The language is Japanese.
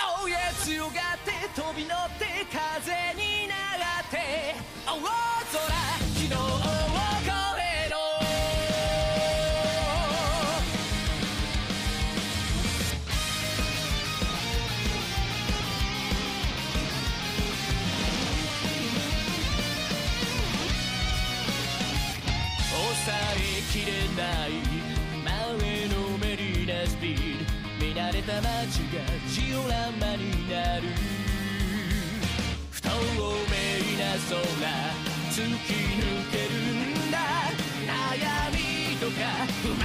Oh yeah 強がって飛び乗って風に流って大空昨日を越えろ抑えきれないられた街がジオラマになる。不透明な空突き抜けるんだ。悩みとか不満